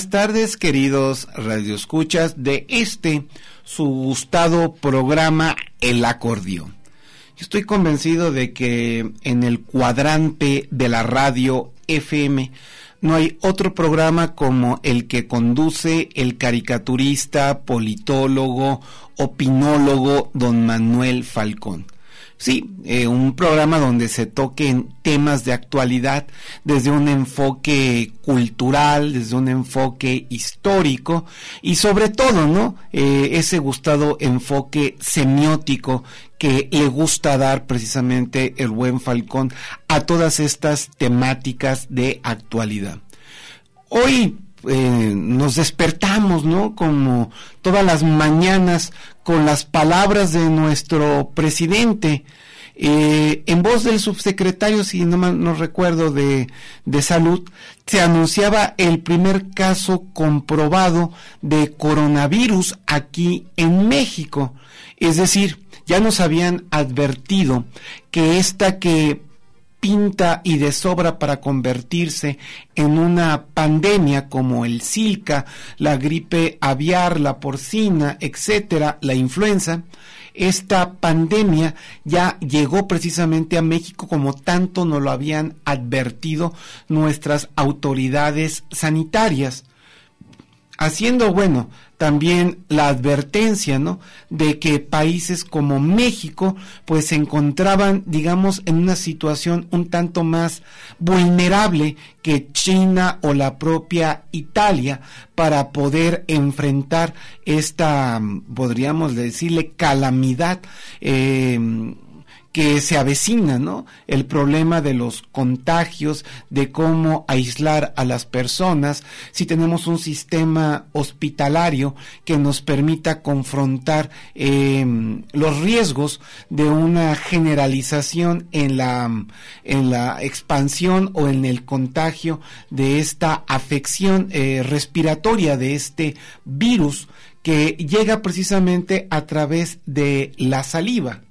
Buenas tardes, queridos radioescuchas de este su gustado programa El Acordeón. Estoy convencido de que en el cuadrante de la radio FM no hay otro programa como el que conduce el caricaturista, politólogo, opinólogo don Manuel Falcón. Sí, eh, un programa donde se toquen temas de actualidad desde un enfoque cultural, desde un enfoque histórico y sobre todo, ¿no? Eh, ese gustado enfoque semiótico que le gusta dar precisamente el buen Falcón a todas estas temáticas de actualidad. Hoy eh, nos despertamos, ¿no? Como todas las mañanas con las palabras de nuestro presidente. Eh, en voz del subsecretario, si no, no recuerdo, de, de salud, se anunciaba el primer caso comprobado de coronavirus aquí en México. Es decir, ya nos habían advertido que esta que pinta y de sobra para convertirse en una pandemia como el Zika, la gripe aviar, la porcina, etcétera, la influenza, esta pandemia ya llegó precisamente a México como tanto nos lo habían advertido nuestras autoridades sanitarias haciendo, bueno, también la advertencia, ¿no? De que países como México, pues se encontraban, digamos, en una situación un tanto más vulnerable que China o la propia Italia para poder enfrentar esta, podríamos decirle, calamidad. Eh, que se avecina, ¿no? El problema de los contagios, de cómo aislar a las personas, si tenemos un sistema hospitalario que nos permita confrontar em, los riesgos de una generalización en la, en la expansión o en el contagio de esta afección eh, respiratoria de este virus que llega precisamente a través de la saliva.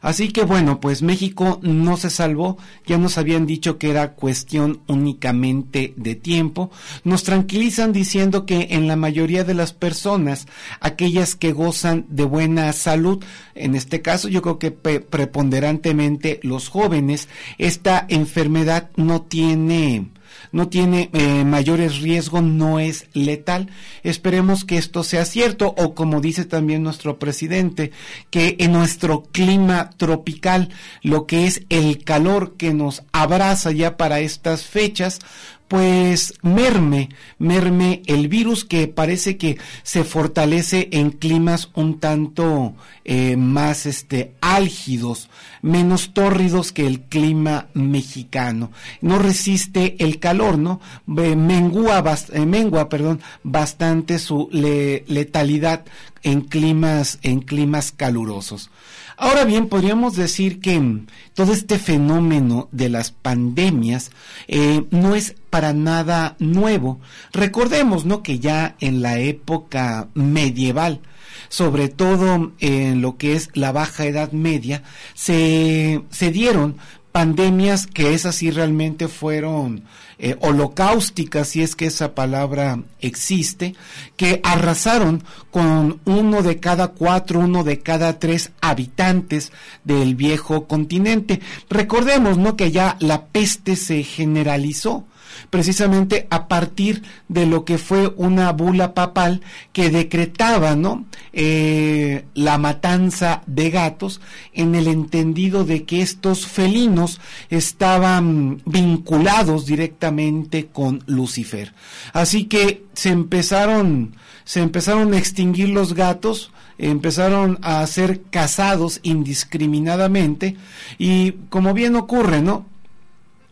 Así que bueno, pues México no se salvó, ya nos habían dicho que era cuestión únicamente de tiempo. Nos tranquilizan diciendo que en la mayoría de las personas, aquellas que gozan de buena salud, en este caso yo creo que preponderantemente los jóvenes, esta enfermedad no tiene no tiene eh, mayores riesgos, no es letal. Esperemos que esto sea cierto o como dice también nuestro presidente, que en nuestro clima tropical, lo que es el calor que nos abraza ya para estas fechas, pues merme, merme el virus que parece que se fortalece en climas un tanto eh, más este álgidos, menos tórridos que el clima mexicano. No resiste el calor, ¿no? mengua, eh, mengua, perdón, bastante su letalidad en climas, en climas calurosos. Ahora bien, podríamos decir que todo este fenómeno de las pandemias eh, no es para nada nuevo. Recordemos, ¿no? Que ya en la época medieval, sobre todo en lo que es la baja edad media, se, se dieron pandemias que esas sí realmente fueron eh, holocausticas, si es que esa palabra existe, que arrasaron con uno de cada cuatro, uno de cada tres habitantes del viejo continente. Recordemos, ¿no? Que ya la peste se generalizó precisamente a partir de lo que fue una bula papal que decretaba, ¿no? Eh, la matanza de gatos en el entendido de que estos felinos estaban vinculados directamente con Lucifer. Así que se empezaron, se empezaron a extinguir los gatos, empezaron a ser cazados indiscriminadamente y como bien ocurre, ¿no?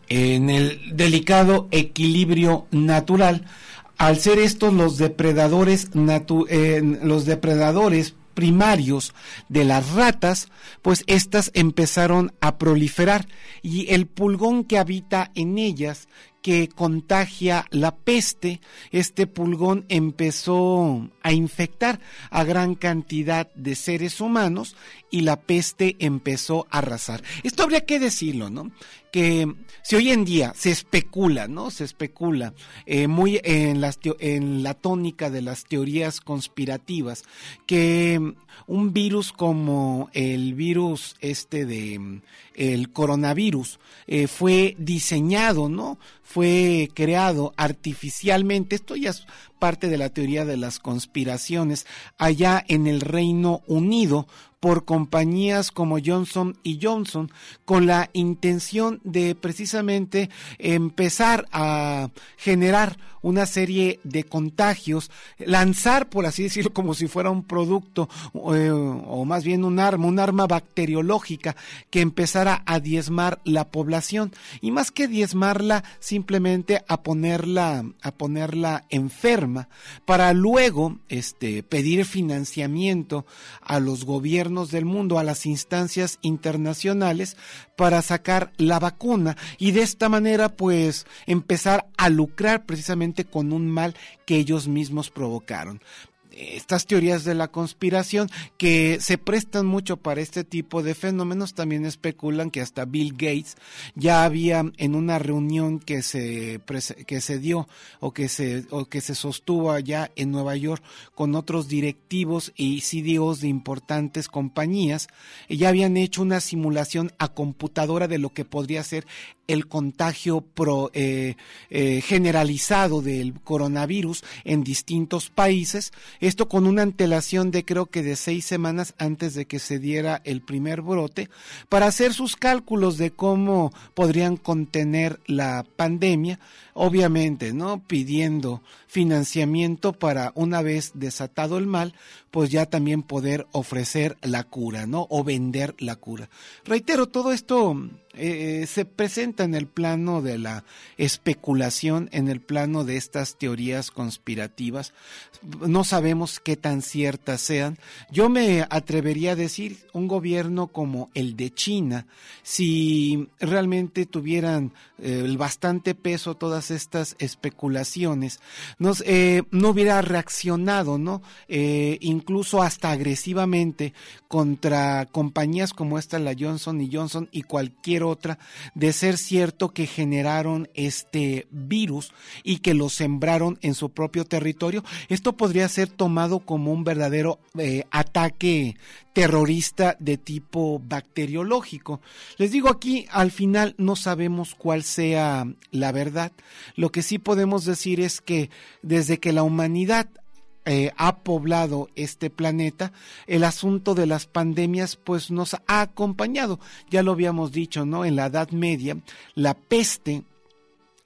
En el delicado equilibrio natural, al ser estos los depredadores, eh, los depredadores primarios de las ratas, pues éstas empezaron a proliferar y el pulgón que habita en ellas que contagia la peste, este pulgón empezó a infectar a gran cantidad de seres humanos y la peste empezó a arrasar. Esto habría que decirlo, ¿no? Que si hoy en día se especula, ¿no? Se especula eh, muy en, las en la tónica de las teorías conspirativas que un virus como el virus este de el coronavirus eh, fue diseñado, ¿no? Fue creado artificialmente. Esto ya es parte de la teoría de las conspiraciones allá en el Reino Unido por compañías como Johnson y Johnson con la intención de precisamente empezar a generar una serie de contagios, lanzar, por así decirlo, como si fuera un producto eh, o más bien un arma, un arma bacteriológica que empezara a diezmar la población. Y más que diezmarla, simplemente a ponerla, a ponerla enferma para luego este, pedir financiamiento a los gobiernos del mundo, a las instancias internacionales para sacar la vacuna y de esta manera pues empezar a lucrar precisamente con un mal que ellos mismos provocaron estas teorías de la conspiración que se prestan mucho para este tipo de fenómenos. También especulan que hasta Bill Gates ya había en una reunión que se que se dio o que se o que se sostuvo allá en Nueva York con otros directivos y CDOs de importantes compañías ya habían hecho una simulación a computadora de lo que podría ser el contagio pro, eh, eh, generalizado del coronavirus en distintos países, esto con una antelación de creo que de seis semanas antes de que se diera el primer brote, para hacer sus cálculos de cómo podrían contener la pandemia, obviamente, ¿no? Pidiendo financiamiento para una vez desatado el mal, pues ya también poder ofrecer la cura, ¿no? O vender la cura. Reitero, todo esto eh, se presenta en el plano de la especulación, en el plano de estas teorías conspirativas. No sabemos qué tan ciertas sean. Yo me atrevería a decir, un gobierno como el de China, si realmente tuvieran eh, bastante peso todas estas especulaciones, eh, no hubiera reaccionado, ¿no? incluso hasta agresivamente contra compañías como esta, la Johnson y Johnson y cualquier otra, de ser cierto que generaron este virus y que lo sembraron en su propio territorio. Esto podría ser tomado como un verdadero eh, ataque terrorista de tipo bacteriológico. Les digo aquí, al final no sabemos cuál sea la verdad. Lo que sí podemos decir es que desde que la humanidad eh, ha poblado este planeta, el asunto de las pandemias pues nos ha acompañado. Ya lo habíamos dicho, ¿no? En la Edad Media, la peste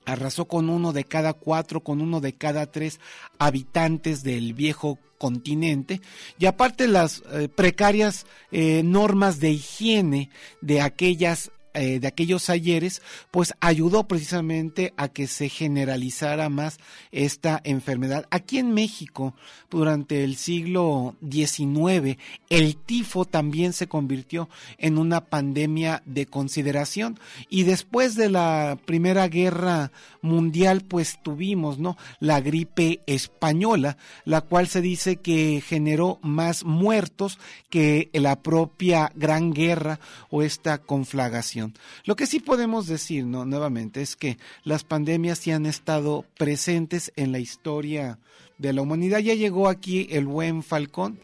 arrasó con uno de cada cuatro, con uno de cada tres habitantes del viejo continente y aparte las eh, precarias eh, normas de higiene de aquellas eh, de aquellos ayeres, pues ayudó precisamente a que se generalizara más esta enfermedad. Aquí en México, durante el siglo XIX, el tifo también se convirtió en una pandemia de consideración y después de la Primera Guerra Mundial, pues tuvimos, ¿no? La gripe española, la cual se dice que generó más muertos que la propia Gran Guerra o esta conflagración. Lo que sí podemos decir, ¿no? Nuevamente, es que las pandemias sí han estado presentes en la historia de la humanidad. Ya llegó aquí el buen Falcón.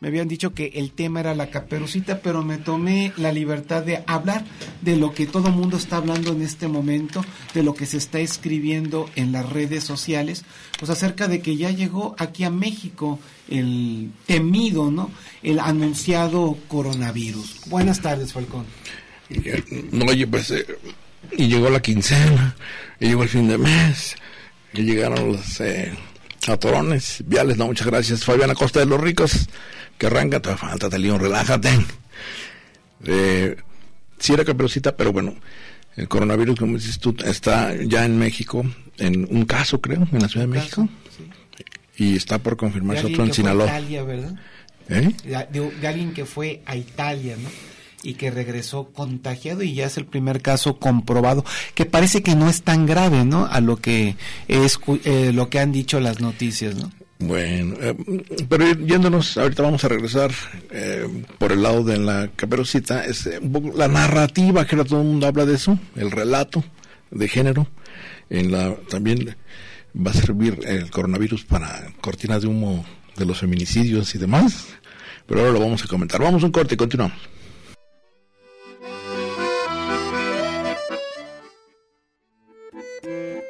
me habían dicho que el tema era la caperucita, pero me tomé la libertad de hablar de lo que todo el mundo está hablando en este momento, de lo que se está escribiendo en las redes sociales, pues acerca de que ya llegó aquí a México el temido, ¿no? El anunciado coronavirus. Buenas tardes, Falcón. No, oye, pues, eh, y llegó la quincena, y llegó el fin de mes, y llegaron los eh, atorones viales, no, muchas gracias. Fabiana Costa de los Ricos, que arranca, te león, relájate. Eh, sí era caperucita, pero bueno, el coronavirus, como dices tú, está ya en México, en un caso creo, en la Ciudad de México, y está por confirmarse otro en Sinaloa. Italia, ¿verdad? ¿Eh? De, de alguien que fue a Italia, ¿no? Y que regresó contagiado y ya es el primer caso comprobado que parece que no es tan grave no a lo que es eh, lo que han dicho las noticias no bueno, eh, pero yéndonos, ahorita vamos a regresar eh, por el lado de la caperucita, es eh, un poco la narrativa, que ahora todo el mundo habla de eso, el relato de género, en la también va a servir el coronavirus para cortina de humo de los feminicidios y demás, pero ahora lo vamos a comentar. Vamos a un corte y continuamos.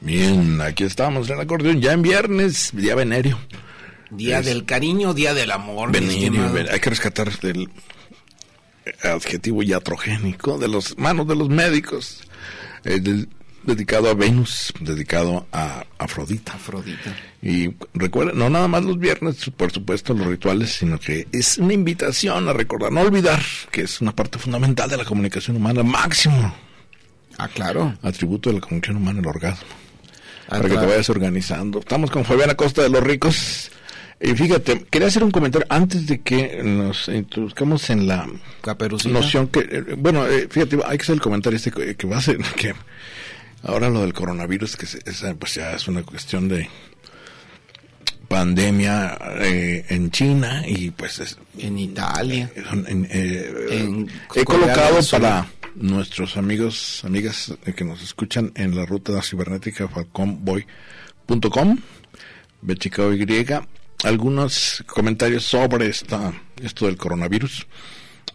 Bien, aquí estamos en el acordeón, ya en viernes, día venerio. Día Es- del cariño, día del amor. Venerio, ven- hay que rescatar el adjetivo iatrogénico de los manos de los médicos, eh, del- dedicado a Venus, dedicado a Afrodita. Afrodita. Y recuerden, no nada más los viernes, por supuesto, los rituales, sino que es una invitación a recordar, no olvidar que es una parte fundamental de la comunicación humana, máximo Ah, claro. atributo de la comunicación humana, el orgasmo Ah, para que te vayas organizando. Estamos con Fabiana Costa de los Ricos. Y fíjate, quería hacer un comentario antes de que nos introduzcamos en la noción que, eh, bueno, eh, fíjate, hay que hacer el comentario este que, que va a ser que ahora lo del coronavirus, que es, eh, pues ya es una cuestión de pandemia eh, en China y pues es, En Italia. en- eh, En he colocado para nuestros amigos, amigas eh, que nos escuchan en la ruta cibernética falconboy.com, Y, algunos comentarios sobre esta, esto del coronavirus,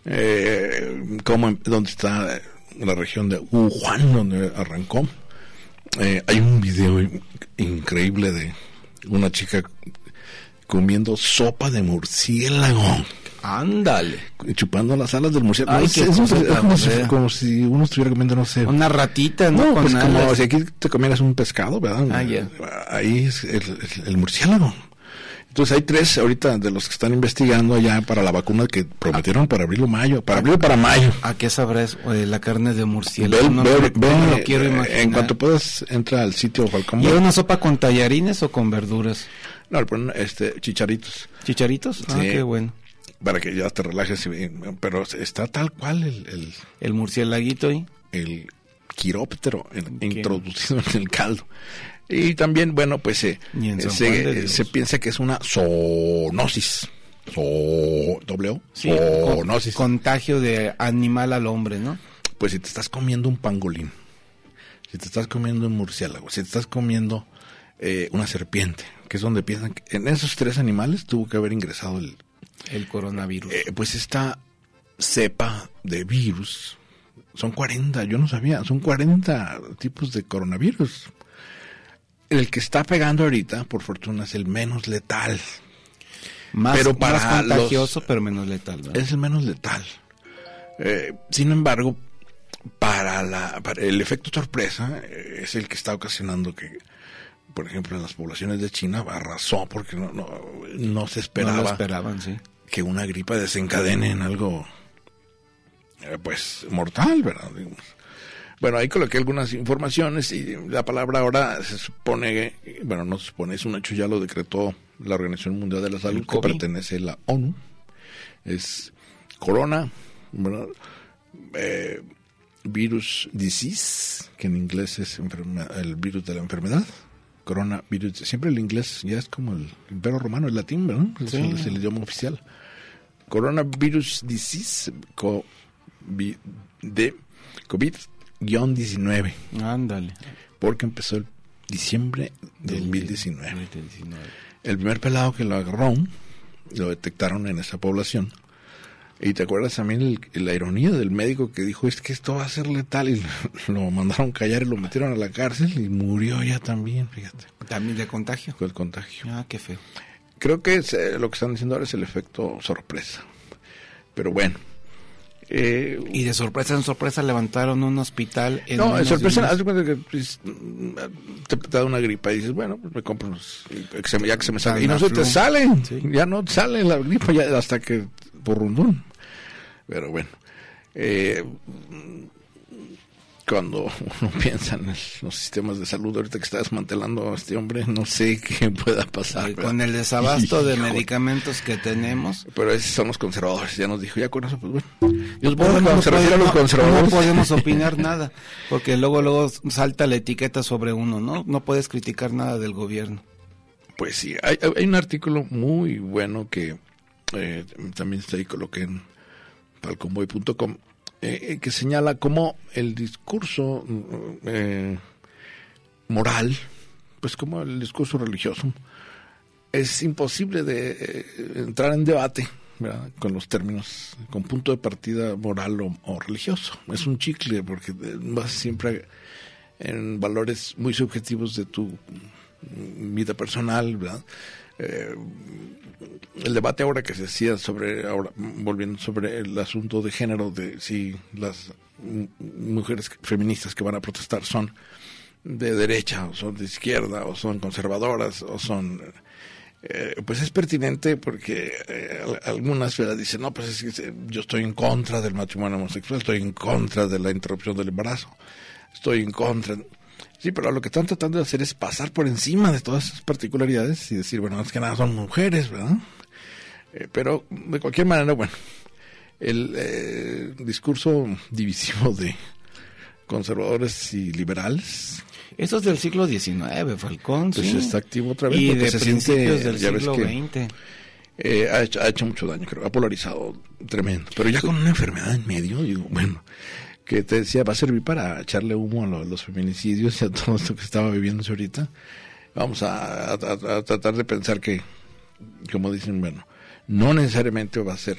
eh, cómo, dónde está eh, la región de Wuhan, donde arrancó. Eh, hay un video in- increíble de una chica comiendo sopa de murciélago Ándale. chupando las alas del murciélago. Ay, No sé, qué es cosa un- es tan como, si, como si uno estuviera comiendo, no sé. Una ratita, ¿no? pues como si aquí te comieras un pescado, ¿verdad? Ah, ya. Ahí es el, el- el murciélago. Entonces hay tres ahorita de los que están investigando ya para la vacuna que prometieron para abril o mayo, para abril o para mayo. ¿A qué sabrás eh, la carne de murciélago? Ve, no, no lo quiero eh, imaginar. En cuanto puedas, entra al sitio Falcón. ¿Lleva una sopa con tallarines o con verduras? No, este, chicharitos. ¿Chicharitos? Ah, Sí. qué bueno. Para que ya te relajes. y- Pero está tal cual el, el, El murciélaguito ahí. el quiróptero introducido en el caldo. Y también, bueno, pues eh, se, se piensa que es una zoonosis. Zo, doble O, Sí, con- zoonosis. contagio de animal al hombre, ¿no? Pues si te estás comiendo un pangolín, si te estás comiendo un murciélago, si te estás comiendo eh, una serpiente, que es donde piensan que en esos tres animales tuvo que haber ingresado el, El coronavirus. eh, pues esta cepa de virus, son 40, yo no sabía, son 40 tipos de coronavirus. El que está pegando ahorita, por fortuna, es el menos letal. más, pero para más contagioso, los- pero menos letal, ¿verdad? Es el menos letal. Eh, sin embargo, para, la, para el efecto sorpresa, eh, es el que está ocasionando que por ejemplo, en las poblaciones de China arrasó porque no, no, no se esperaba No lo esperaban, sí. que una gripa desencadene en algo, eh, pues, mortal, ¿verdad? Digamos. Bueno, ahí coloqué algunas informaciones y la palabra ahora se supone, bueno, no se supone, es un hecho, ya lo decretó la Organización Mundial de la Salud, que COVID. pertenece a la ONU. Es corona. Eh, virus disease, que en inglés es enferma- el virus de la enfermedad. Coronavirus, siempre el inglés ya es como el imperio romano, el latín, ¿verdad? Es, Sí. el, es el idioma oficial. Coronavirus disease, co- vi- de COVID-19, Ándale. porque empezó el diciembre de Del- 2019. del 19. El primer pelado que lo agarró, lo detectaron en esa población. Y te acuerdas también el- la ironía del médico que dijo, es que esto va a ser letal, y lo mandaron callar y lo metieron a la cárcel y murió ya también, fíjate, También de contagio. con el contagio. Ah, qué feo. Creo que es, eh, lo que están diciendo ahora es el efecto sorpresa. Pero bueno. Eh, Y de sorpresa en sorpresa levantaron un hospital en no, de sorpresa, haz cuenta que pues, te, te da una gripa y dices, bueno, pues me compro unos, que se me- ya que se me salga. Y no se te sale, Sí. ya no sale la gripa ya hasta que por rundón. Pero bueno, eh, cuando uno piensa en los sistemas de salud ahorita que está desmantelando a este hombre, no sé qué pueda pasar. ¿verdad? Con el desabasto de medicamentos que tenemos. Pero esos son los conservadores, ya nos dijo, ya con eso, pues bueno. Yo supongo No, se refiere a los conservadores... no podemos opinar nada, porque luego luego salta la etiqueta sobre uno, ¿no? No puedes criticar nada del gobierno. Pues sí, hay, hay un artículo muy bueno que eh, también está ahí, coloqué en palconboy.com, eh, que señala cómo el discurso mm, eh, moral, pues como el discurso religioso, es imposible de eh, entrar en debate con los términos, con punto de partida moral o, o religioso. Es un chicle porque vas siempre en valores muy subjetivos de tu mm, vida personal, ¿verdad? Eh, el debate ahora que se hacía sobre, ahora volviendo sobre el asunto de género, de si las mujeres feministas que van a protestar son de derecha o son de izquierda o son conservadoras o son eh, pues es pertinente porque eh, al- algunas ¿verdad? dicen no pues es que yo estoy en contra del matrimonio homosexual estoy en contra de la interrupción del embarazo estoy en contra sí pero lo que están tratando de hacer es pasar por encima de todas esas particularidades y decir bueno es que nada son mujeres verdad Eh, pero de cualquier manera bueno el eh, discurso divisivo de conservadores y liberales. Eso es del siglo XIX, Falcón, pues sí. está activo otra vez y porque de se principios siente del ya ves siglo que XX. eh, ha, hecho, ha hecho mucho daño creo ha polarizado tremendo. Pero ya con una enfermedad en medio digo bueno que te decía va a servir para echarle humo a, lo- a los feminicidios y a todo esto que estaba viviéndose ahorita vamos a, a- a- a tratar de pensar que como dicen bueno no necesariamente va a ser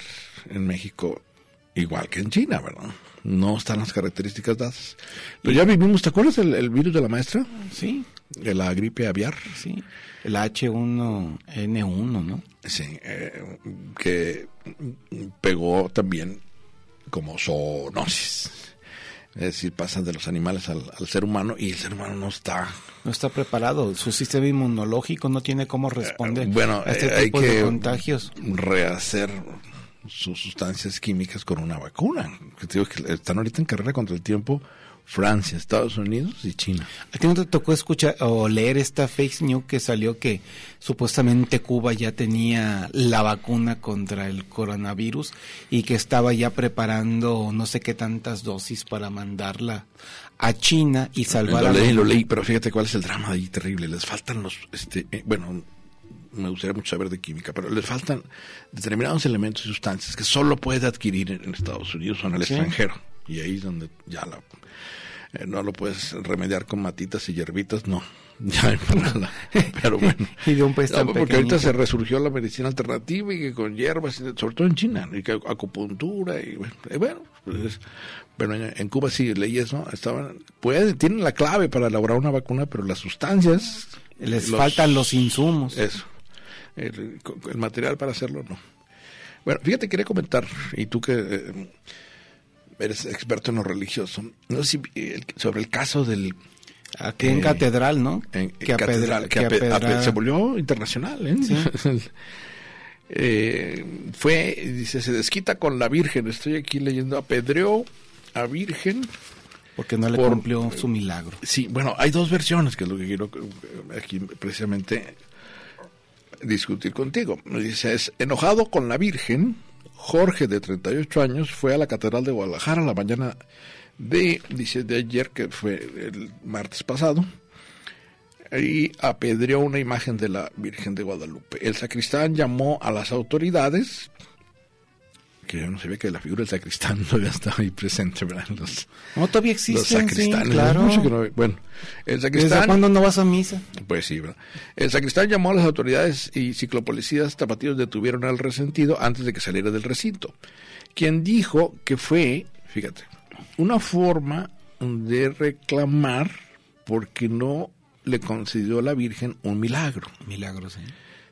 en México igual que en China verdad no están las características dadas pero ya vivimos ¿te acuerdas el, el virus de la maestra? Sí, de la gripe aviar sí. El H1N1, ¿no? Sí, eh, que pegó también como zoonosis. Es decir, pasan de los animales al, al ser humano y el ser humano no está. No está preparado. Su sistema inmunológico no tiene cómo responder bueno, a este eh, hay tipo de que contagios. rehacer sus sustancias químicas con una vacuna. Que te digo que están ahorita en carrera contra el tiempo Francia, Estados Unidos y China. ¿A ti no te tocó escuchar o leer esta fake news que salió que supuestamente Cuba ya tenía la vacuna contra el coronavirus y que estaba ya preparando no sé qué tantas dosis para mandarla a China y salvar lo a leí, los- lo leí, pero fíjate cuál es el drama ahí terrible. Les faltan los, este, eh, bueno, me gustaría mucho saber de química, pero les faltan determinados elementos y sustancias que solo puede adquirir en Estados Unidos o en el Sí. extranjero. Y ahí es donde ya la, eh, no lo puedes remediar con matitas y hierbitas, no. Ya, para la- pero bueno. Y de un país tan No, porque ahorita se resurgió la medicina alternativa y que con hierbas, sobre todo en China, y que acupuntura y bueno, eh, bueno, pues, pero en, en Cuba sí leí eso, estaban, pueden, tienen la clave para elaborar una vacuna, pero las sustancias les los- faltan los insumos. Eso, el, el material para hacerlo no. Bueno, fíjate, quería comentar, y tú que eh, eres experto en lo religioso, no sé si, sobre el caso del Aquí en Eh, Catedral, ¿no? en- que Catedral, que que se volvió internacional. ¿eh? Eh, fue, dice, se desquita con la Virgen. Estoy aquí leyendo, apedreó a Virgen. Porque no le por- cumplió su milagro. Sí, bueno, hay dos versiones, que es lo que quiero eh, aquí precisamente discutir contigo. Dice, es enojado con la Virgen, Jorge, de 38 años, fue a la Catedral de Guadalajara la mañana de, dice, de ayer, que fue el martes pasado, y apedreó una imagen de la Virgen de Guadalupe. El sacristán llamó a las autoridades, que yo no sabía que la figura del sacristán todavía estaba ahí presente, ¿verdad? Los, No, todavía los existen, sí, sacristanes. claro. Mucho que no- bueno, el ¿Desde sacristán... cuándo no vas a misa? Pues sí, ¿verdad? El sacristán llamó a las autoridades y ciclopolicías tapatíos detuvieron al resentido antes de que saliera del recinto, quien dijo que fue, fíjate, una forma de reclamar porque no le concedió a la Virgen un milagro. Milagros, ¿eh?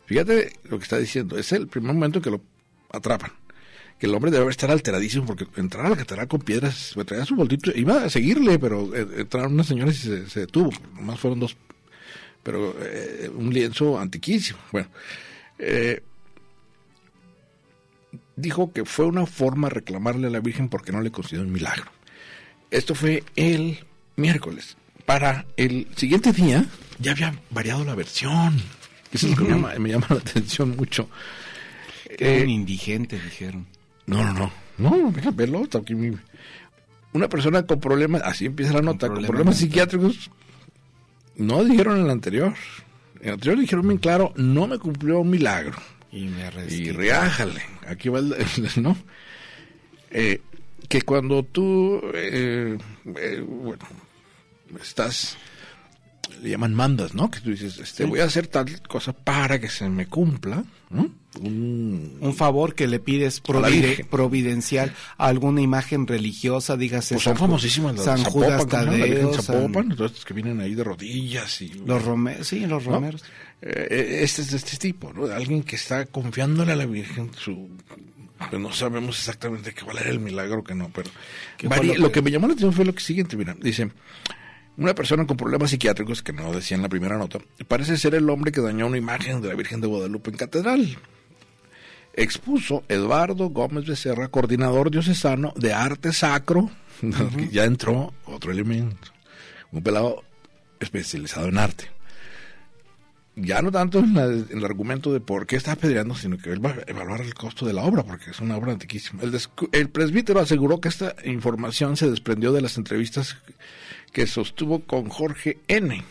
Fíjate lo que está diciendo, es el primer momento que lo atrapan. Que el hombre debe estar alteradísimo porque entrar a la catedral con piedras, pues, traía su boltito, iba a seguirle, pero eh, entraron unas señoras y se, se detuvo. Nomás fueron dos, pero eh, un lienzo antiquísimo. Bueno, eh, dijo que fue una forma de reclamarle a la Virgen porque no le concedió un milagro. Esto fue el miércoles. Para el siguiente día ya había variado la versión. Eso es lo que me llama, me llama la atención mucho. Era Eh, un indigente, dijeron. No, no, no. No, déjame mi- Una persona con problemas, así empieza la nota, con problemas psiquiátricos. No dijeron en el anterior. En el anterior dijeron bien claro, no me cumplió un milagro. Y me arresté. Y reájale. Aquí va el, el- ¿no? Eh, que cuando tú, eh, eh, bueno, estás, le llaman mandas, ¿no? Que tú dices, este, voy a hacer tal cosa para que se me cumpla, ¿no? Un, Un favor que le pides provide- providencial a alguna imagen religiosa, dígase pues son San famosísimas las San Judas Tadeo, de San- Zapopan, entonces que vienen ahí de rodillas y... los romeros, sí, los ¿no? romeros. Eh, este es de este tipo, ¿no? Alguien que está confiándole a la Virgen su no sabemos exactamente qué era el milagro que no, pero ¿Qué fue varía- lo lo, que- que... me llamó la atención fue lo que siguiente, mira, dice una persona con problemas psiquiátricos, que no decía en la primera nota, parece ser el hombre que dañó una imagen de la Virgen de Guadalupe en catedral. Expuso Eduardo Gómez Becerra, coordinador diocesano de arte sacro, que ya entró otro elemento, un pelado especializado en arte ya no tanto en, la- en el argumento de por qué está apedreando, sino que él va a evaluar el costo de la obra, porque es una obra antiquísima. El presbítero aseguró que esta información se desprendió de las entrevistas que sostuvo con Jorge N.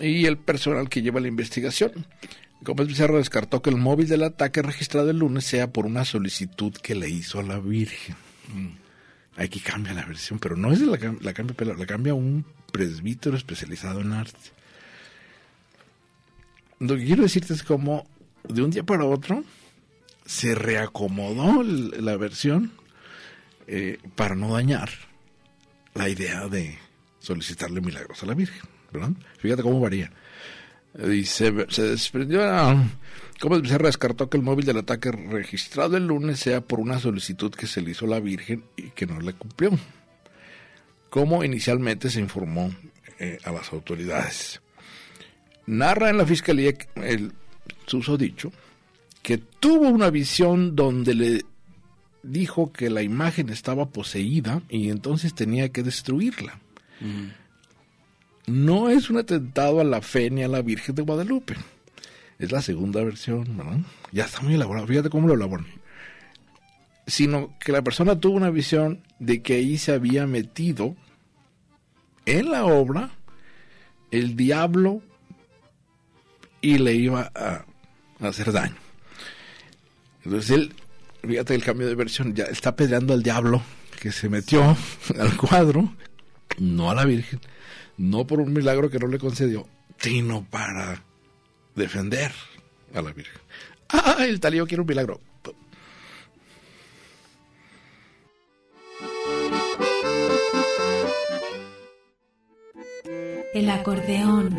y el personal que lleva la investigación. Gómez Pizarro descartó que el móvil del ataque registrado el lunes sea por una solicitud que le hizo a la Virgen. Aquí cambia la versión, pero no es de la, la cambia, Pela- la cambia un presbítero especializado en arte. Lo que quiero decirte es como de un día para otro se reacomodó la versión eh, para no dañar la idea de solicitarle milagros a la Virgen, ¿verdad? Fíjate cómo varía. Dice, se desprendió a... ¿Cómo se descartó que el móvil del ataque registrado el lunes sea por una solicitud que se le hizo la Virgen y que no le cumplió? Como inicialmente se informó eh, a las autoridades. Narra en la fiscalía el susodicho que tuvo una visión donde le dijo que la imagen estaba poseída y entonces tenía que destruirla. No es un atentado a la fe ni a la Virgen de Guadalupe. Es la segunda versión, ¿verdad? Ya está muy elaborado. Fíjate cómo lo elaboran. Sino que la persona tuvo una visión de que ahí se había metido en la obra el diablo y le iba a, hacer daño. Entonces él, fíjate el cambio de versión, ya está pedreando al diablo que se metió al cuadro, no a la Virgen, no por un milagro que no le concedió, sino para defender a la Virgen. Ah, el talío quiere un milagro. El acordeón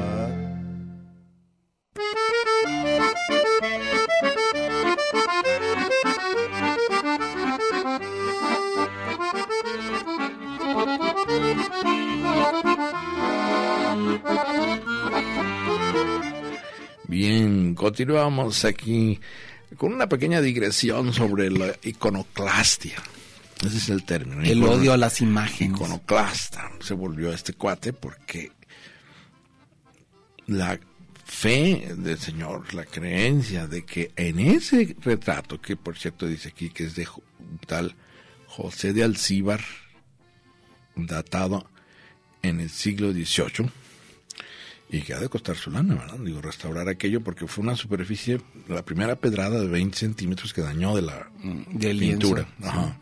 Bien, continuamos aquí con una pequeña digresión sobre la iconoclastia. Ese es el término. El Icono- odio a las imágenes. Iconoclasta se volvió este cuate porque la fe del Señor, la creencia de que en ese retrato, que por cierto dice aquí que es de tal José de Alcíbar, datado en el siglo XVIII, y que ha de costar su lana, ¿verdad? Digo, restaurar aquello porque fue una superficie, la primera pedrada de 20 centímetros que dañó de la Mm, lienzo, pintura. sí. Ajá.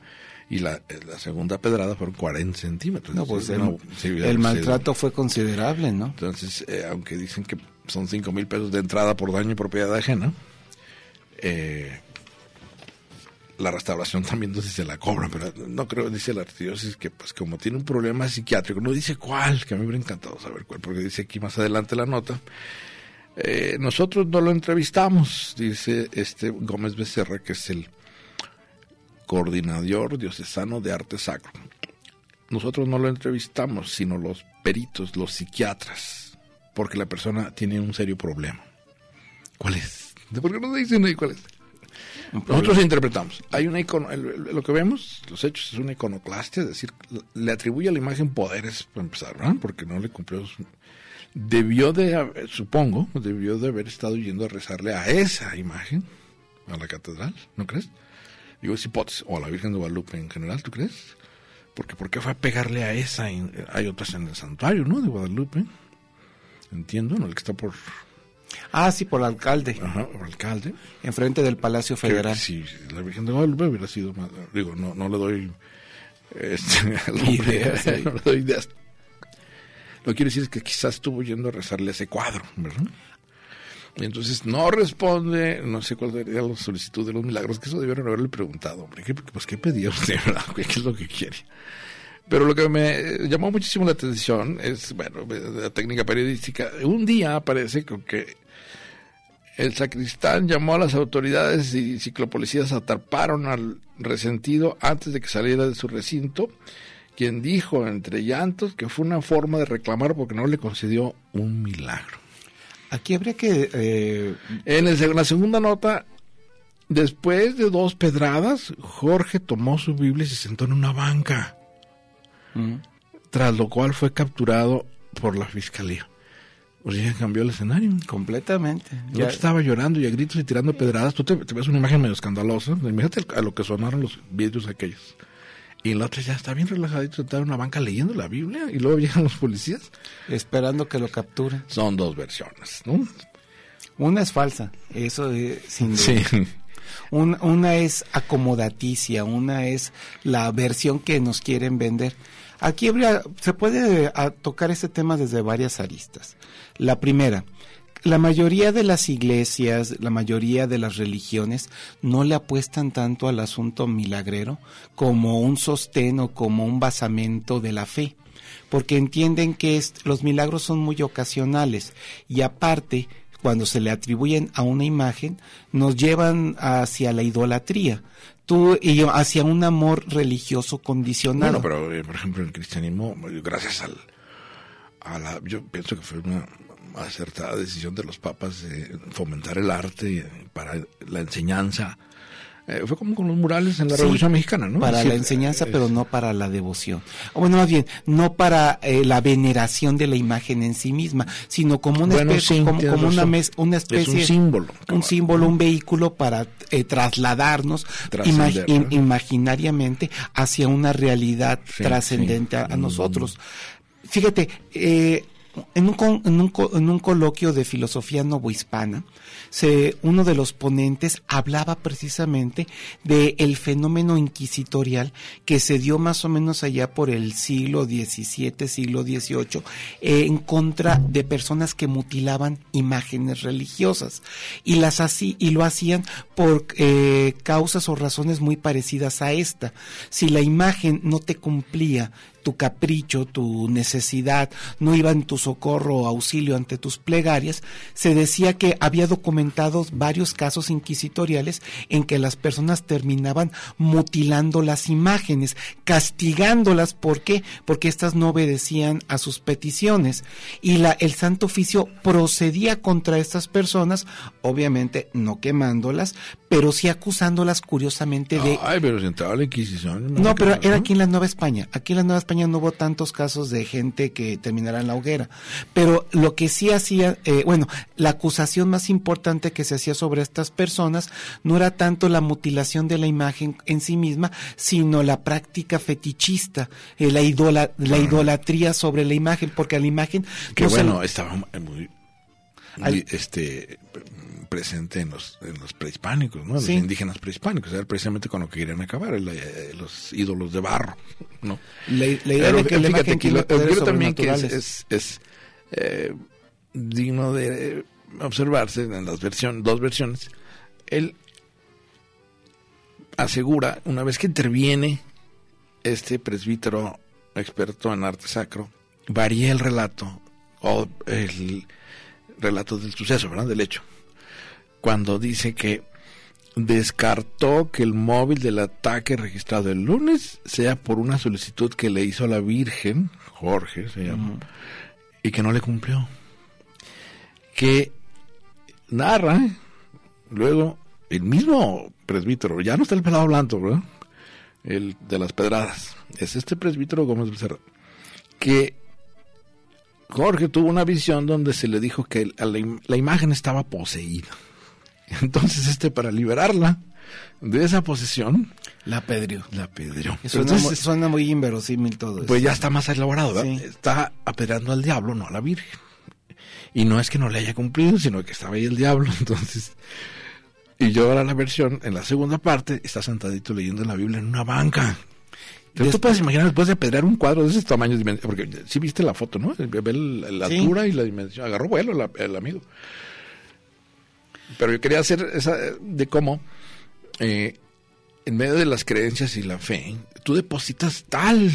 Y la, la segunda pedrada fueron 40 centímetros. No, pues el, maltrato fue considerable, ¿no? Entonces, eh, aunque dicen que son 5 mil pesos de entrada por daño y propiedad ajena, eh, la restauración también si se la cobran, pero no creo, dice la arquidiócesis que pues como tiene un problema psiquiátrico, no dice cuál, que a mí me hubiera encantado saber cuál, porque dice aquí más adelante la nota, eh, nosotros no lo entrevistamos, dice este Gómez Becerra, que es el coordinador diocesano de arte sacro. Nosotros no lo entrevistamos, sino los peritos, los psiquiatras, porque la persona tiene un serio problema. ¿Cuál es? ¿Por qué no dicen ahí cuál es? Nosotros interpretamos. Hay una icono, lo que vemos, los hechos, es una iconoclastia, es decir, le atribuye a la imagen poderes, para empezar, ¿verdad? Porque no le cumplió su- Debió de, supongo, debió de haber estado yendo a rezarle a esa imagen, a la catedral, ¿no crees? Digo, es hipótesis, o a la Virgen de Guadalupe en general, ¿tú crees? Porque ¿por qué fue a pegarle a esa? Hay otras en el santuario, ¿no? De Guadalupe. Entiendo, ¿no? El que está por, Ah, sí, por el alcalde, ajá, por alcalde. enfrente del Palacio Federal. Si la Virgen de Guadalupe hubiera sido más, digo, no, no le doy este, hombre, Ideas no le doy ideas. Lo que quiero decir es que quizás estuvo yendo a rezarle ese cuadro, ¿verdad? Y entonces no responde, no sé cuál sería la solicitud de los milagros, que eso debieron haberle preguntado, hombre, ¿qué, pues qué pedía usted, verdad? ¿Qué es lo que quiere? Pero lo que me llamó muchísimo la atención es, bueno, la técnica periodística. Un día aparece con que el sacristán llamó a las autoridades y ciclopolicías atraparon al resentido antes de que saliera de su recinto, quien dijo entre llantos que fue una forma de reclamar porque no le concedió un milagro. Aquí habría que... eh, En el la segunda nota, después de dos pedradas, Jorge tomó su Biblia y se sentó en una banca, mm, tras lo cual fue capturado por la fiscalía. O sea, cambió el escenario. completamente. Otro estaba llorando y a gritos y tirando pedradas. Tú te, te ves una imagen medio escandalosa. Imagínate a lo que sonaron los vídeos aquellos. Y el otro ya está bien relajadito sentado en una banca leyendo la Biblia y luego llegan los policías. esperando que lo capturen. Son dos versiones, ¿no? Una es falsa, eso es sin duda. Sí. Un- una es acomodaticia, una es la versión que nos quieren vender. Aquí habría- se puede a, tocar este tema desde varias aristas. La primera, la mayoría de las iglesias, la mayoría de las religiones no le apuestan tanto al asunto milagrero como un sostén o como un basamento de la fe, porque entienden que los milagros son muy ocasionales y aparte cuando se le atribuyen a una imagen, nos llevan hacia la idolatría, tú y yo, hacia un amor religioso condicionado. Bueno, pero eh, por ejemplo el cristianismo, eh, gracias al, a la, yo pienso que fue una acertada decisión de los papas de fomentar el arte eh, para la enseñanza. Eh, fue como con los murales en la Sí, Revolución Mexicana, ¿no? Para la enseñanza, pero no para la devoción. O Bueno, más bien, no para eh, la veneración de la imagen en sí misma, sino como una Bueno, especie, sí, como, una, mes- una Es especie, un símbolo, un símbolo, un vehículo para eh, trasladarnos imaginariamente hacia una realidad Sí, trascendente a, a Mm. nosotros. Fíjate, eh, en un, en un, en un coloquio de filosofía novohispana, uno de los ponentes hablaba precisamente de el fenómeno inquisitorial que se dio más o menos allá por el siglo XVII, siglo XVIII, eh, en contra de personas que mutilaban imágenes religiosas y las así y lo hacían por eh, causas o razones muy parecidas a esta. Si la imagen no te cumplía tu capricho, tu necesidad, no iba en tu socorro o auxilio ante tus plegarias, se decía que había documentados varios casos inquisitoriales en que las personas terminaban mutilando las imágenes, castigándolas, ¿por qué? Porque éstas no obedecían a sus peticiones. Y la, el Santo Oficio procedía contra estas personas, obviamente no quemándolas, pero sí acusándolas curiosamente de Ay, pero si entraba la Inquisición. no, a pero era ¿no? aquí en la Nueva España. Aquí en la Nueva España no hubo tantos casos de gente que terminara en la hoguera. Pero lo que sí hacía, eh, bueno, la acusación más importante que se hacía sobre estas personas no era tanto la mutilación de la imagen en sí misma, sino la práctica fetichista, eh, la, idola- la idolatría sobre la imagen, porque a la imagen Que no bueno, estaba muy, muy, Al- este presente en los, en los prehispánicos, ¿no? Sí. Los indígenas prehispánicos, era precisamente con lo que querían acabar, el- eh, los ídolos de barro, ¿no? la, la idea de que la fíjate que lo, yo también que es, es, eh, digno de observarse en las versiones, dos versiones. Él asegura, una vez que interviene este presbítero experto en arte sacro, varía el relato, o el relato del suceso, ¿verdad? Del hecho. Cuando dice que descartó que el móvil del ataque registrado el lunes sea por una solicitud que le hizo la Virgen, Jorge se llama, y que no le cumplió. Que narra, ¿eh? luego, el mismo presbítero, ya no está el pelado blanco, ¿verdad? El de las pedradas, es este presbítero Gómez Becerra, que Jorge tuvo una visión donde se le dijo que la imagen estaba poseída. Entonces este para liberarla de esa posesión La apedreó. la apedreó. Suena, suena muy inverosímil todo pues eso. ya está más elaborado, ¿verdad? Sí. Está apedreando al diablo, no a la Virgen. Y no es que no le haya cumplido, sino que estaba ahí el diablo, entonces... Y yo ahora la versión, en la segunda parte, está sentadito leyendo la Biblia en una banca. Entonces, tú puedes imaginar después de apedrear un cuadro de esos tamaños, dimen- porque sí viste la foto, ¿no? Ve la Sí. altura y la dimensión. Agarró vuelo el amigo. Pero yo quería hacer esa de cómo, eh, en medio de las creencias y la fe, tú depositas tal,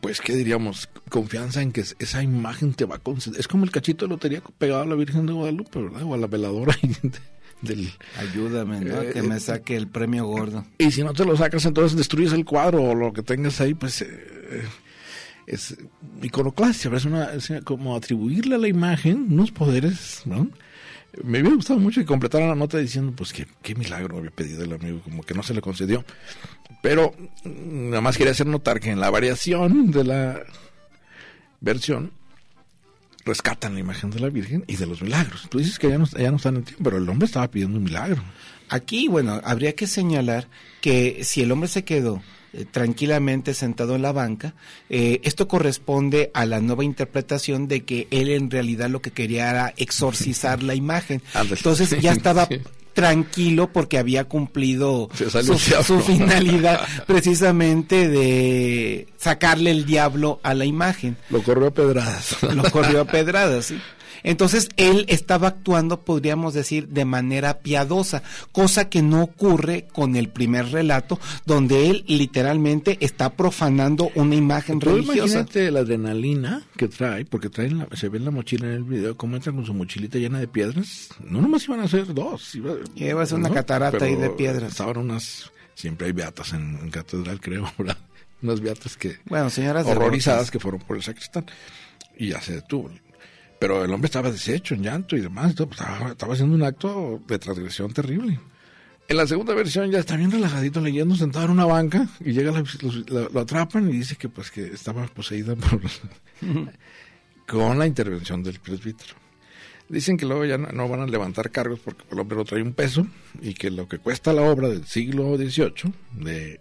pues, ¿qué diríamos? Confianza en que es- esa imagen te va a conceder. Es como el cachito de lotería pegado a la Virgen de Guadalupe, ¿verdad? O a la veladora del... Ayúdame, ¿no? Eh, que me saque el premio gordo. Y si no te lo sacas, entonces destruyes el cuadro o lo que tengas ahí, pues eh, es iconoclastia, es, una, es como atribuirle a la imagen unos poderes, ¿no? Me hubiera gustado mucho que completara la nota diciendo, pues, que qué milagro había pedido el amigo, como que no se le concedió. Pero mm, nada más quería hacer notar que en la variación de la versión rescatan la imagen de la Virgen y de los milagros. Tú dices que ya no, ya no están en tiempo, pero el hombre estaba pidiendo un milagro. Aquí, bueno, habría que señalar que si el hombre se quedó eh, tranquilamente sentado en la banca, eh, esto corresponde a la nueva interpretación de que él en realidad lo que quería era exorcizar la imagen. Entonces ya estaba tranquilo porque había cumplido su, su finalidad precisamente de sacarle el diablo a la imagen. Lo corrió a pedradas. lo corrió a pedradas, ¿sí? Entonces él estaba actuando, podríamos decir, de manera piadosa, cosa que no ocurre con el primer relato, donde él literalmente está profanando una imagen Tú religiosa. imagínate la adrenalina que trae, porque trae en la- se ve en la mochila en el video, cómo entra con su mochilita llena de piedras. No nomás iban a ser dos. Iba, Iba a ser una catarata ahí de piedras. Estaban unas, siempre hay beatas en, en catedral, creo, ¿verdad? Unas beatas que, Bueno, señoras horrorizadas que fueron por el sacristán. Y ya se detuvo. Pero el hombre estaba deshecho, en llanto y demás. pues, Estaba, estaba haciendo un acto de transgresión terrible. En la segunda versión ya está bien relajadito leyendo, sentado en una banca, y llega, la- la- lo atrapan y dice que pues que estaba poseída por con la intervención del presbítero. Dicen que luego ya no, no van a levantar cargos porque el hombre no trae un peso y que lo que cuesta la obra del siglo XVIII de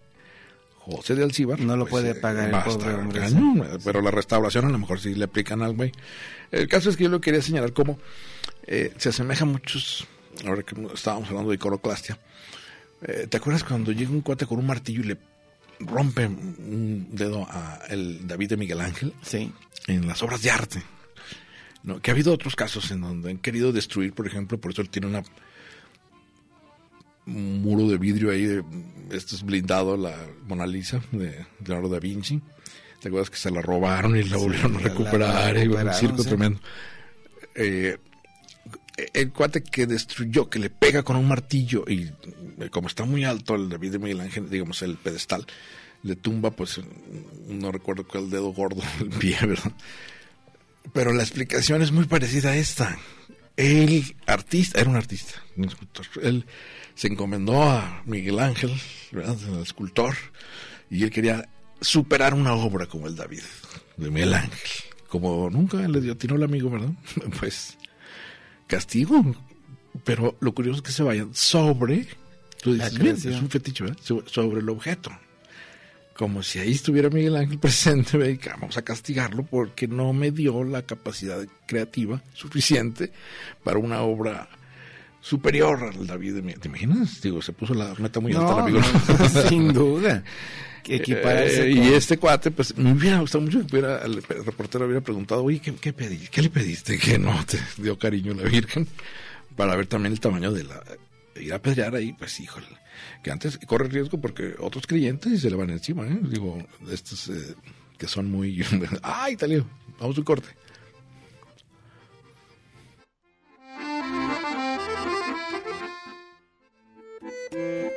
José de Alcíbar. No lo pues, puede eh, pagar el pobre hombre, cañón, pero la restauración a lo mejor sí le aplican al güey. El caso es que yo lo quería señalar como eh, se asemeja a muchos, ahora que estábamos hablando de iconoclastia, eh, ¿te acuerdas cuando llega un cuate con un martillo y le rompe un dedo a el David de Miguel Ángel Sí. en las obras de arte? No, que ha habido otros casos en donde han querido destruir, por ejemplo, por eso él tiene una un muro de vidrio ahí, de, esto es blindado, la Mona Lisa de Leonardo da Vinci. ¿Te acuerdas que se la robaron y la Sí, volvieron a recuperar? y un circo sí. tremendo. Eh, el cuate que destruyó, que le pega con un martillo y eh, como está muy alto el David de Miguel Ángel, digamos el pedestal, le tumba pues no recuerdo cuál dedo gordo del pie, ¿verdad? Pero la explicación es muy parecida a esta. El artista, era un artista, un escultor. Él se encomendó a Miguel Ángel, ¿verdad? el escultor, y él quería superar una obra como el David de Miguel Ángel. Como nunca le dio tino al amigo, ¿verdad? Pues castigo. Pero lo curioso es que se vayan sobre, tú dices, bien, es un fetiche, ¿verdad? So- Sobre el objeto como si ahí estuviera Miguel Ángel presente, vamos a castigarlo porque no me dio la capacidad creativa suficiente para una obra superior al David de Miguel. ¿Te imaginas? Digo, se puso la meta muy alta No, amigo. no, sin duda. Equipararse Eh, con- y este cuate, pues me hubiera gustado mucho que hubiera, el reportero hubiera preguntado, oye, ¿qué, qué pedí? ¿Qué le pediste? Que no te dio cariño la Virgen, para ver también el tamaño de la... Ir a pedrear ahí, pues híjole, que antes corre riesgo porque otros creyentes se le van encima, ¿eh? Digo, estos eh, que son muy... ¡Ay, talio! Vamos a un corte.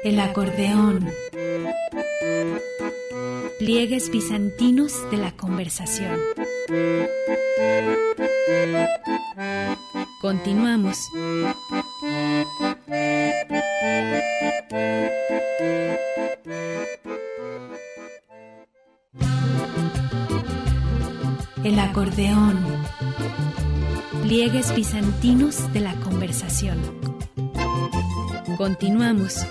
El acordeón. Pliegues bizantinos de la conversación. Continuamos. El acordeón. Pliegues bizantinos de la conversación. Continuamos.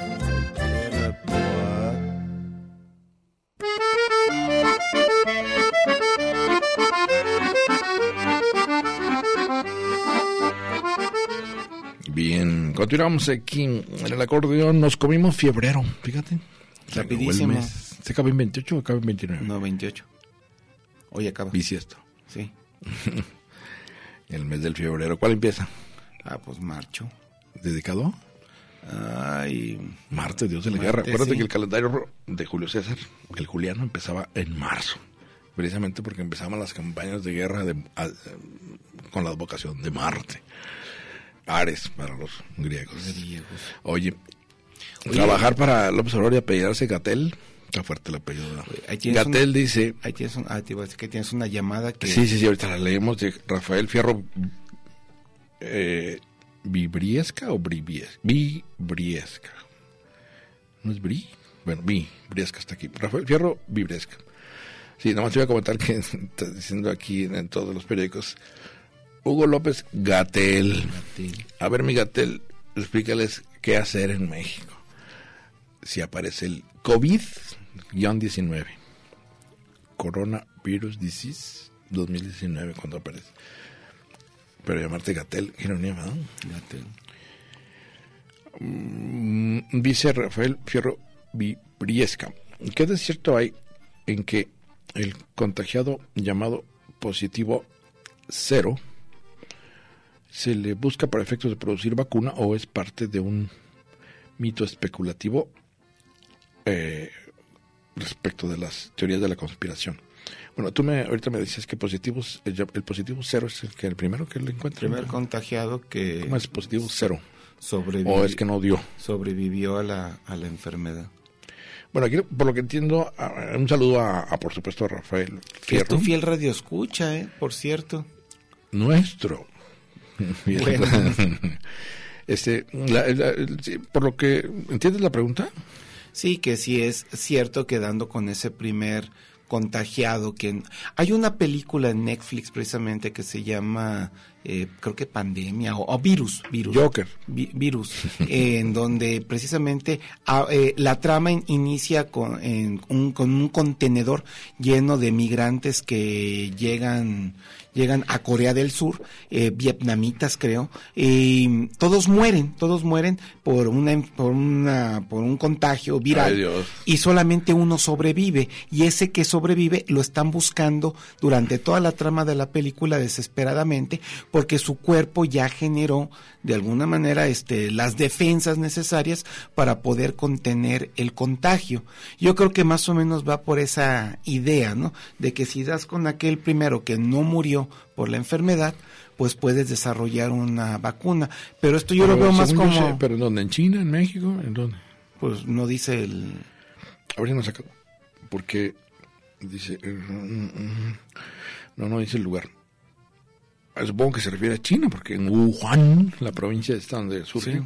Bien, continuamos aquí en el acordeón. Nos comimos fiebrero, fíjate. Rapidísimo. ¿Se acaba en 28 o acaba en 29? No, 28. Hoy acaba. Bisiesto. Sí. El mes del febrero. ¿Cuál empieza? Ah, pues marcho. ¿Dedicado? Ay, Marte, Dios de la Marte, guerra. Acuérdate sí. que el calendario de Julio César, el juliano, empezaba en marzo. Precisamente porque empezaban las campañas de guerra de- a- con la advocación de Marte. Ares para los griegos. griegos. Oye, trabajar para López Obrador y apellidarse Gatel. Está fuerte el apellido. Gatel dice... Ahí tienes, un, ah, te iba a decir que tienes una llamada que... Sí, sí, sí, ahorita la leemos de Rafael Fierro eh, Vibriesca o Briviesca. Vibriesca. ¿No es Bri? Bueno, Vibriesca está aquí. Rafael Fierro Vibriesca. Sí, nada más te voy a comentar que está diciendo aquí en, en todos los periódicos. Hugo López Gatel. A ver, mi Gatel, explícales qué hacer en México. Si aparece el COVID-19. Coronavirus Disease 2019 cuando aparece. Pero llamarte Gatel, ironía, ¿verdad? Gatel. Mm, dice Rafael Fierro Vibriesca. ¿Qué de cierto hay en que el contagiado llamado positivo cero se le busca para efectos de producir vacuna o es parte de un mito especulativo eh, respecto de las teorías de la conspiración? Bueno, tú me, ahorita me decías que positivos, el, el positivo cero es el, que el primero que le encuentra. Primer contagiado que ¿Cómo es positivo cero? sobrevivió, ¿O es que no dio? sobrevivió a la, a la enfermedad. Bueno, aquí, por lo que entiendo, un saludo a, a, por supuesto, a Rafael Que es tu fiel radio escucha, ¿eh? Por cierto. Nuestro. Bueno. este, la- la- sí, por lo que, ¿entiendes la pregunta? Sí, que sí es cierto quedando con ese primer contagiado que hay una película en Netflix precisamente que se llama eh, creo que pandemia o, o virus, virus. Joker. Vi- virus, eh, en donde precisamente ah, eh, la trama in- inicia con, en un, con un contenedor lleno de migrantes que llegan llegan a Corea del Sur, eh, vietnamitas creo, y todos mueren, todos mueren por una por una por un contagio viral Ay, y solamente uno sobrevive y ese que sobrevive lo están buscando durante toda la trama de la película desesperadamente porque su cuerpo ya generó de alguna manera este las defensas necesarias para poder contener el contagio. Yo creo que más o menos va por esa idea, ¿no? De que si das con aquel primero que no murió por la enfermedad, pues puedes desarrollar una vacuna, pero esto yo lo veo más como sé, ¿Pero en dónde? ¿En China? ¿En México? ¿En dónde? pues no dice el Habría no sacado. Porque dice. eh, mm, mm, No, no dice el lugar. Supongo que se refiere a China, porque en Wuhan, la provincia esta donde surge, Sí.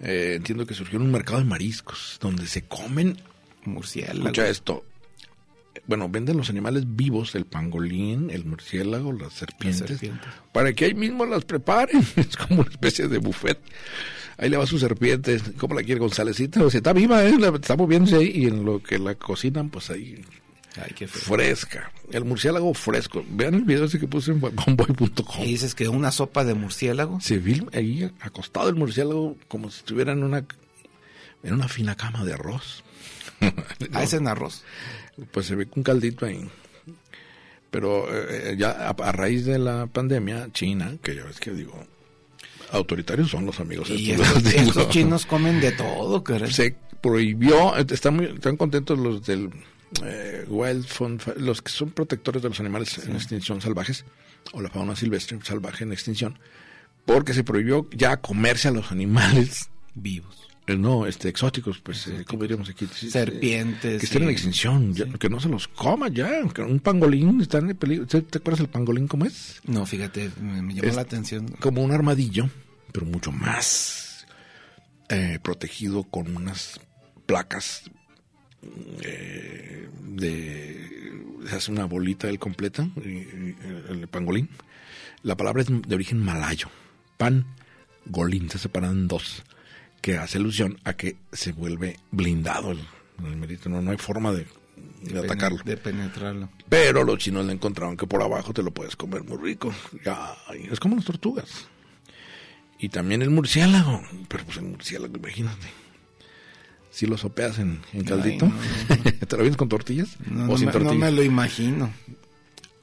eh, entiendo que surgió en un mercado de mariscos, donde se comen. murciélago. Escucha esto. Bueno, venden los animales vivos, el pangolín, el murciélago, las serpientes, serpientes. para que ahí mismo las preparen. Es como una especie de buffet. Ahí le va su serpiente, ¿cómo la quiere Gonzálezita? O sea, está viva, ¿eh? Está moviéndose ahí y en lo que la cocinan, pues ahí Ay, qué feo. fresca. El murciélago fresco. Vean el video ese que puse en convoy.com. Y dices que una sopa de murciélago. Se ve ahí acostado el murciélago como si estuviera en una, en una fina cama de arroz. Ah, es en arroz. pues se ve un caldito ahí. Pero eh, ya a, a raíz de la pandemia, China, que ya ves que digo, autoritarios son los amigos. Y estos, estos, chinos comen de todo, caray. Se prohibió, están, muy, están contentos los del eh, Wild Fund, los que son protectores de los animales en extinción salvajes, o la fauna silvestre salvaje en extinción, porque se prohibió ya comerse a los animales Vivos. eh, no, este, exóticos, pues, eh, ¿cómo diríamos aquí? Serpientes, Que estén en extinción, ya, que no se los coma ya. un pangolín está en peligro. ¿Te, te acuerdas del pangolín cómo es? No, fíjate, me, me llamó Es- la atención. Como un armadillo, pero mucho más eh, protegido con unas placas eh, de... Se hace una bolita del completa, el, pangolín. La palabra es de origen malayo. Pangolín, se separan en dos, que hace alusión a que se vuelve blindado el, el merito. No, no hay forma de, de atacarlo. De penetrarlo. Pero los chinos le encontraron que por abajo te lo puedes comer muy rico. Ay, es como las tortugas. Y también el murciélago. Pero pues el murciélago, imagínate. Si lo sopeas en, en caldito, no, ¿te lo vienes con tortillas? No, o sin me, no tortillas. me lo imagino.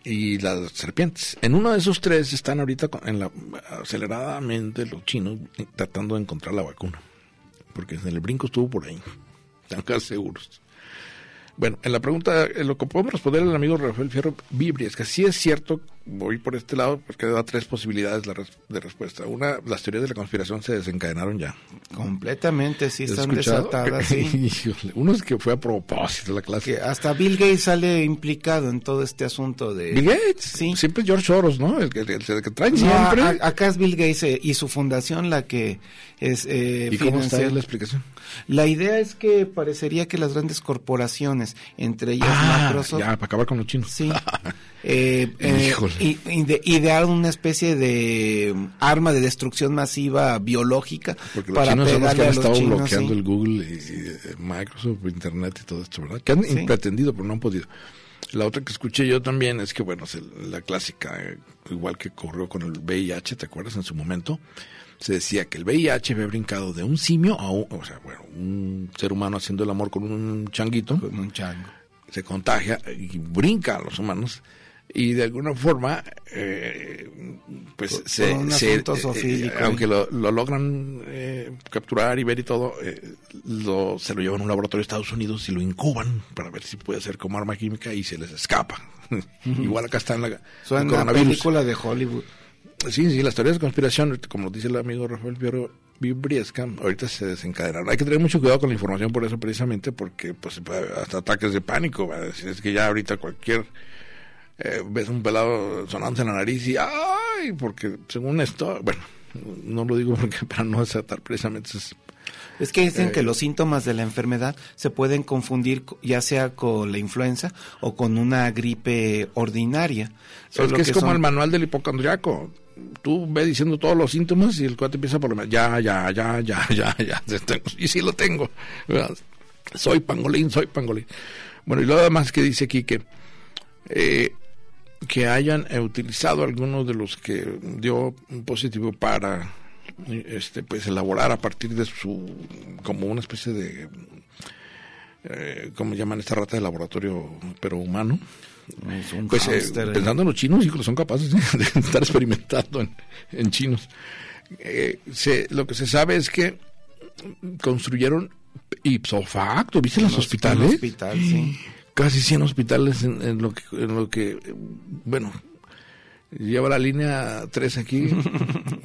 Y las serpientes. En uno de esos tres están ahorita en la, aceleradamente los chinos tratando de encontrar la vacuna. Porque el brinco estuvo por ahí. Están casi seguros. Bueno, en la pregunta, en lo que podemos responder al amigo Rafael Fierro Vibri es que sí es cierto, voy por este lado, porque da tres posibilidades de respuesta. Una, las teorías de la conspiración se desencadenaron ya. Completamente, sí ¿Has están escuchado? desatadas, sí. Uno es que fue a propósito la clase. Que hasta Bill Gates sale implicado en todo este asunto de... Bill Gates, Sí. siempre George Soros, ¿no? El que, el que traen No, siempre. a- acá es Bill Gates eh, y su fundación la que es eh, ¿Y cómo está la explicación? La idea es que parecería que las grandes corporaciones, entre ellas Ah, Microsoft, ya, para acabar con los chinos. sí, eh, eh, Híjole. y- ide- idearon una especie de arma de destrucción masiva biológica Porque los para chinos son los que han estado chinos, bloqueando sí. el Google y, y, eh, Microsoft, Internet y todo esto, ¿verdad? Que han Sí. pretendido, pero no han podido. La otra que escuché yo también es que, bueno, es el- la clásica, eh, igual que ocurrió con el VIH, ¿te acuerdas? En su momento, se decía que el VIH había brincado de un simio a un, o sea, bueno, un ser humano haciendo el amor con un changuito, Con un chango. se contagia y brinca a los humanos y de alguna forma eh, pues Por- se, por se- zoofílico, aunque ¿eh? lo, lo logran eh, capturar y ver y todo eh, lo, se lo llevan a un laboratorio de Estados Unidos y lo incuban para ver si puede ser como arma química y se les escapa igual acá está en la Suena coronavirus. película de Hollywood. Sí, sí, las teorías de conspiración, como dice el amigo Rafael Fierro Vibriesca, ahorita se desencadenaron. Hay que tener mucho cuidado con la información por eso precisamente, porque pues hasta ataques de pánico. ¿verdad? Si Es que ya ahorita cualquier eh, ves un pelado sonándose en la nariz y ¡ay! Porque según esto, bueno, no lo digo porque para no desatar precisamente es Es que dicen Eh, que los síntomas de la enfermedad se pueden confundir co- ya sea con la influenza o con una gripe ordinaria. Es que Solo es como son- el manual del hipocondriaco. Tú ve diciendo todos los síntomas y el cuate empieza por lo menos, ya, ya, ya, ya, ya, ya, y sí lo tengo, soy pangolín, soy pangolín. Bueno, y lo demás que dice aquí que eh, que hayan utilizado algunos de los que dio positivo para este pues elaborar a partir de su como una especie de eh, ¿cómo llaman esta rata de laboratorio pero humano? Pues eh, pensando en los chinos, hijos, son capaces de estar experimentando en, chinos. Eh, lo que se sabe es que construyeron ipso facto, ¿viste los, hospitales? Hospital, sí casi 100 hospitales en, lo que, en lo que, bueno, lleva la línea 3 aquí.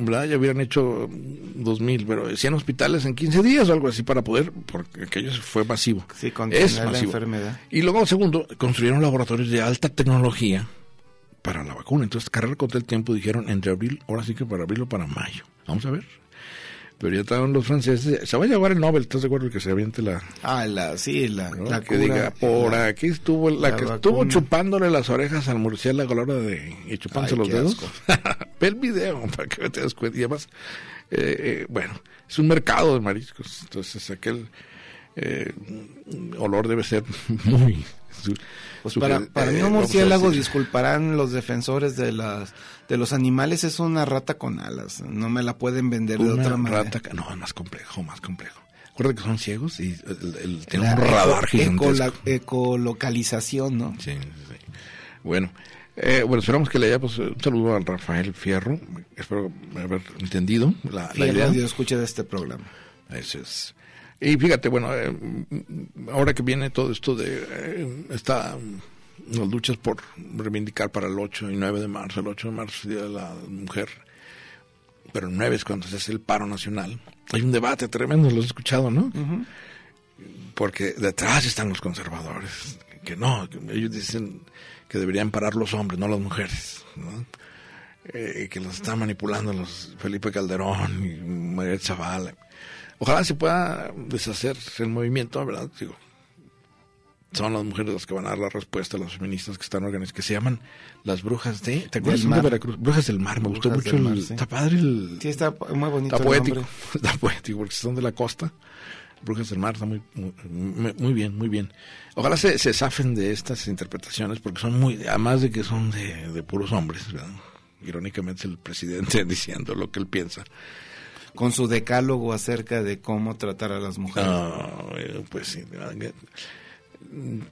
Ya hubieran hecho 2.000, pero 100 hospitales en 15 días o algo así para poder, porque aquello fue masivo. Sí, es la enfermedad. Y luego, segundo, construyeron laboratorios de alta tecnología para la vacuna. Entonces, carrera contra el tiempo dijeron entre abril, ahora sí que para abril o para mayo. Vamos a ver pero ya estaban los franceses, se va a llevar el Nobel, ¿estás de acuerdo que se aviente la... Ah, la, sí, la, la que diga, por aquí estuvo, la, que estuvo chupándole las orejas al murciélago a la hora de, y chupándose los dedos. Ve el video para que te des cuenta. Y además, eh, eh, bueno, es un mercado de mariscos, entonces aquel eh, olor debe ser muy pues para, para mí un murciélago, disculparán los defensores de las de los animales, es una rata con alas. No me la pueden vender de otra manera. Rata, no, más complejo, más complejo. Recuerda que son ciegos y el, tiene un radar gigantesco. ecolocalización, ¿no? Sí, sí. Bueno, eh, bueno, esperamos que le haya pues, un saludo al Rafael Fierro. Espero haber entendido la, la idea. Radio escucha de este programa. Eso es. Y fíjate, bueno, eh, ahora que viene todo esto de eh, esta las luchas por reivindicar para el 8 y 9 de marzo, el 8 de marzo Día de la Mujer, pero el 9 es cuando se hace el paro nacional. Hay un debate tremendo, lo has escuchado, ¿no? Porque detrás están los conservadores, que no, ellos dicen que deberían parar los hombres, no las mujeres, ¿no? Eh, que los están manipulando los Felipe Calderón y María Zavala. Ojalá se pueda deshacer el movimiento, ¿verdad? Digo, son las mujeres las que van a dar la respuesta a las feministas que están organizadas, que se llaman las brujas de... ¿Te acuerdas de Veracruz? Brujas del mar, me gustó mucho el... Está padre el... Sí, está muy bonito Está poético, está poético, porque son de la costa. Brujas del mar, está muy, muy, bien, muy bien. Ojalá se, se zafen de estas interpretaciones, porque son muy... Además de que son de, de puros hombres, ¿verdad? Irónicamente el presidente diciendo lo que él piensa con su decálogo acerca de cómo tratar a las mujeres. Ah, pues sí,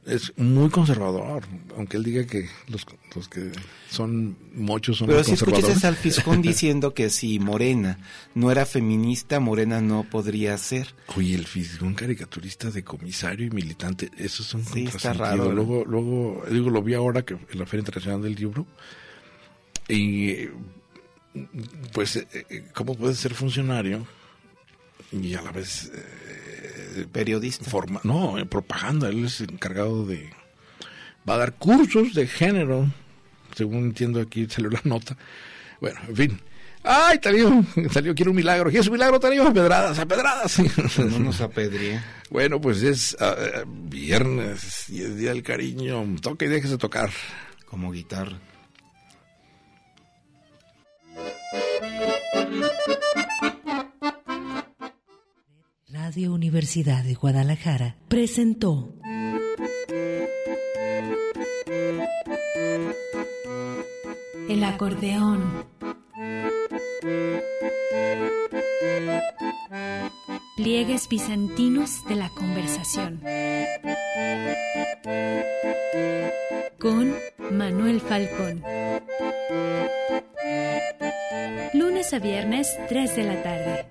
es muy conservador, aunque él diga que los, los que son muchos son Pero si escuchas al Fiscón diciendo que si Morena no era feminista, Morena no podría ser. Oye, el Fiscón caricaturista de comisario y militante, eso es un sí, está raro. Luego, luego, digo, lo vi ahora que en la Feria Internacional del Libro y pues, eh, eh, ¿cómo puede ser funcionario y a la vez eh, periodista? Forma, no, propaganda. Él es encargado de. Va a dar cursos de género, según entiendo aquí, salió la nota. Bueno, en fin. ¡Ay, Tarío! Salió, quiero un milagro. ¿Quieres un milagro, Tarío? A pedradas, a pedradas. No nos apedría. bueno, pues es ah, viernes y es Día del Cariño. Toca y déjese tocar. Como guitarra. Radio Universidad de Guadalajara presentó El acordeón. Pliegues bizantinos de la conversación. Con Manuel Falcón. Lunes a viernes, 3 de la tarde.